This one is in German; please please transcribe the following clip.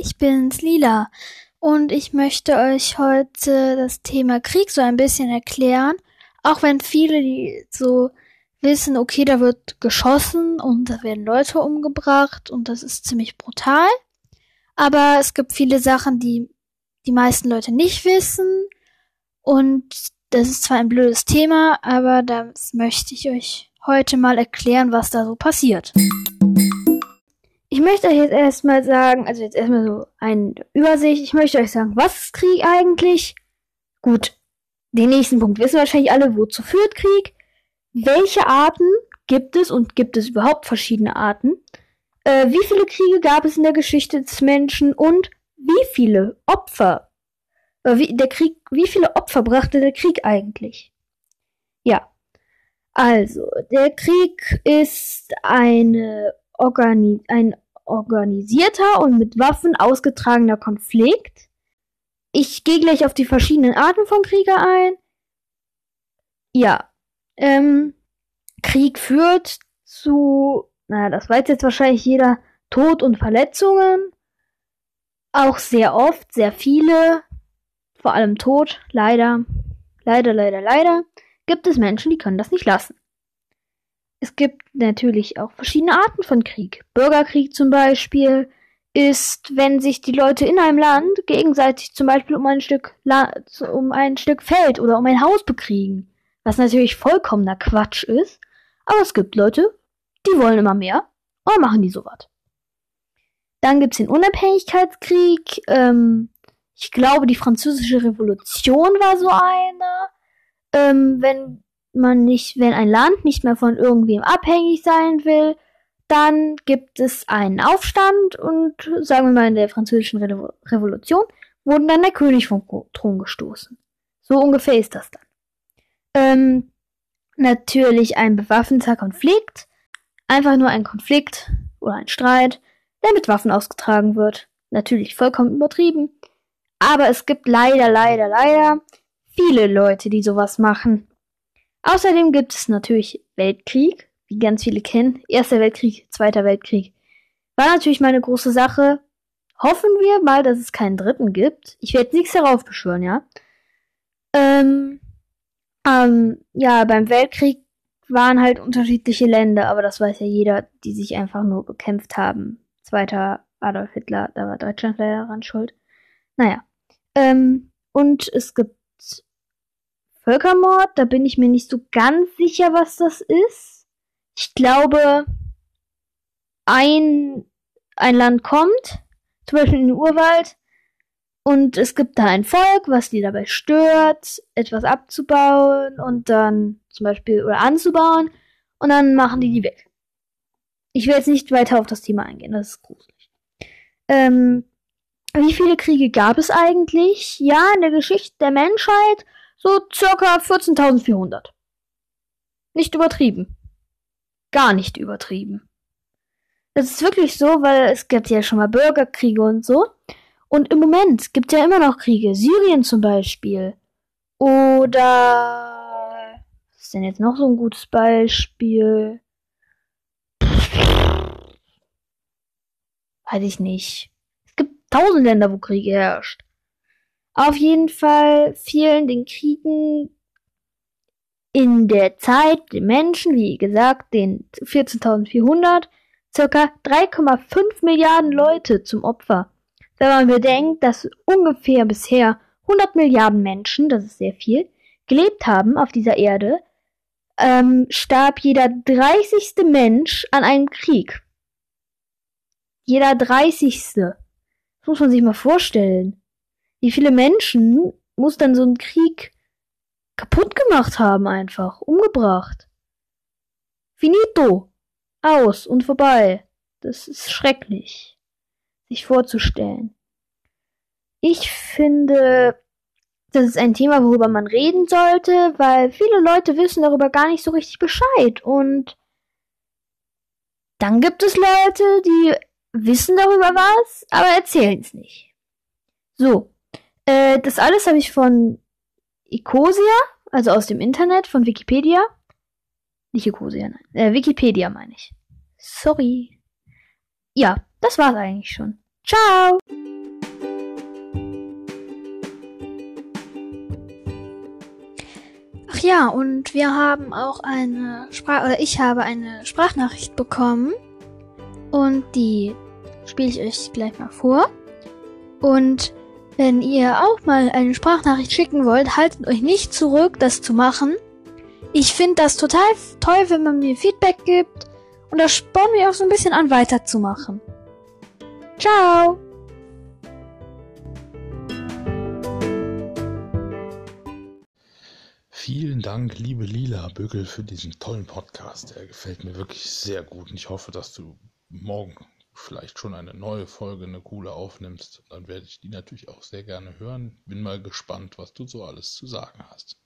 ich bin's Lila. Und ich möchte euch heute das Thema Krieg so ein bisschen erklären, auch wenn viele die so wissen, okay, da wird geschossen und da werden Leute umgebracht und das ist ziemlich brutal, aber es gibt viele Sachen, die die meisten Leute nicht wissen. Und das ist zwar ein blödes Thema, aber das möchte ich euch heute mal erklären, was da so passiert. Ich möchte euch jetzt erstmal sagen, also jetzt erstmal so eine Übersicht. Ich möchte euch sagen, was ist Krieg eigentlich? Gut, den nächsten Punkt wissen wahrscheinlich alle, wozu führt Krieg? Welche Arten gibt es und gibt es überhaupt verschiedene Arten? Äh, wie viele Kriege gab es in der Geschichte des Menschen und wie viele Opfer? Äh, wie, der Krieg, wie viele Opfer brachte der Krieg eigentlich? Ja. Also, der Krieg ist eine Organi ein organisierter und mit Waffen ausgetragener Konflikt. Ich gehe gleich auf die verschiedenen Arten von Kriege ein. Ja, ähm, Krieg führt zu, naja, das weiß jetzt wahrscheinlich jeder, Tod und Verletzungen. Auch sehr oft, sehr viele, vor allem Tod, leider, leider, leider, leider, gibt es Menschen, die können das nicht lassen. Es gibt natürlich auch verschiedene Arten von Krieg. Bürgerkrieg zum Beispiel ist, wenn sich die Leute in einem Land gegenseitig zum Beispiel um ein Stück, La um ein Stück Feld oder um ein Haus bekriegen. Was natürlich vollkommener Quatsch ist. Aber es gibt Leute, die wollen immer mehr und machen die sowas. Dann gibt es den Unabhängigkeitskrieg. Ähm, ich glaube, die französische Revolution war so eine. Ähm, wenn man nicht, wenn ein Land nicht mehr von irgendwem abhängig sein will, dann gibt es einen Aufstand und sagen wir mal in der französischen Re Revolution wurden dann der König vom Thron gestoßen. So ungefähr ist das dann. Ähm, natürlich ein bewaffneter Konflikt. Einfach nur ein Konflikt oder ein Streit, der mit Waffen ausgetragen wird. Natürlich vollkommen übertrieben. Aber es gibt leider, leider, leider viele Leute, die sowas machen. Außerdem gibt es natürlich Weltkrieg, wie ganz viele kennen. Erster Weltkrieg, Zweiter Weltkrieg. War natürlich mal eine große Sache. Hoffen wir mal, dass es keinen dritten gibt. Ich werde nichts darauf beschwören, ja. Ähm, ähm, ja, beim Weltkrieg waren halt unterschiedliche Länder, aber das weiß ja jeder, die sich einfach nur bekämpft haben. Zweiter Adolf Hitler, da war Deutschland leider daran schuld. Naja. Ähm, und es gibt Völkermord, da bin ich mir nicht so ganz sicher, was das ist. Ich glaube, ein, ein Land kommt, zum Beispiel in den Urwald, und es gibt da ein Volk, was die dabei stört, etwas abzubauen und dann zum Beispiel oder anzubauen, und dann machen die die weg. Ich will jetzt nicht weiter auf das Thema eingehen, das ist gruselig. Ähm, wie viele Kriege gab es eigentlich? Ja, in der Geschichte der Menschheit so circa 14.400. Nicht übertrieben. Gar nicht übertrieben. Das ist wirklich so, weil es gibt ja schon mal Bürgerkriege und so. Und im Moment gibt es ja immer noch Kriege. Syrien zum Beispiel. Oder. Was ist denn jetzt noch so ein gutes Beispiel? Weiß ich nicht. Es gibt tausend Länder, wo Kriege herrscht. Auf jeden Fall fielen den Kriegen in der Zeit der Menschen, wie gesagt, den 14.400, circa 3,5 Milliarden Leute zum Opfer. Wenn man bedenkt, dass ungefähr bisher 100 Milliarden Menschen, das ist sehr viel, gelebt haben auf dieser Erde, ähm, starb jeder 30. Mensch an einem Krieg. Jeder 30. Das muss man sich mal vorstellen. Wie viele Menschen muss dann so ein Krieg kaputt gemacht haben einfach, umgebracht. Finito. Aus und vorbei. Das ist schrecklich, sich vorzustellen. Ich finde, das ist ein Thema, worüber man reden sollte, weil viele Leute wissen darüber gar nicht so richtig Bescheid. Und dann gibt es Leute, die wissen darüber was, aber erzählen es nicht. So, äh, das alles habe ich von Ecosia, also aus dem Internet, von Wikipedia. Nicht Ecosia, nein. Äh, Wikipedia meine ich. Sorry. Ja, das war's eigentlich schon. Ciao! Ach ja, und wir haben auch eine Sprach oder ich habe eine Sprachnachricht bekommen und die spiele ich euch gleich mal vor. Und wenn ihr auch mal eine Sprachnachricht schicken wollt, haltet euch nicht zurück, das zu machen. Ich finde das total toll, wenn man mir Feedback gibt und das spornt mich auch so ein bisschen an, weiterzumachen. Ciao! Vielen Dank, liebe Lila Bügel, für diesen tollen Podcast. Der gefällt mir wirklich sehr gut und ich hoffe, dass du morgen vielleicht schon eine neue Folge, eine coole aufnimmst. Dann werde ich die natürlich auch sehr gerne hören. Bin mal gespannt, was du so alles zu sagen hast.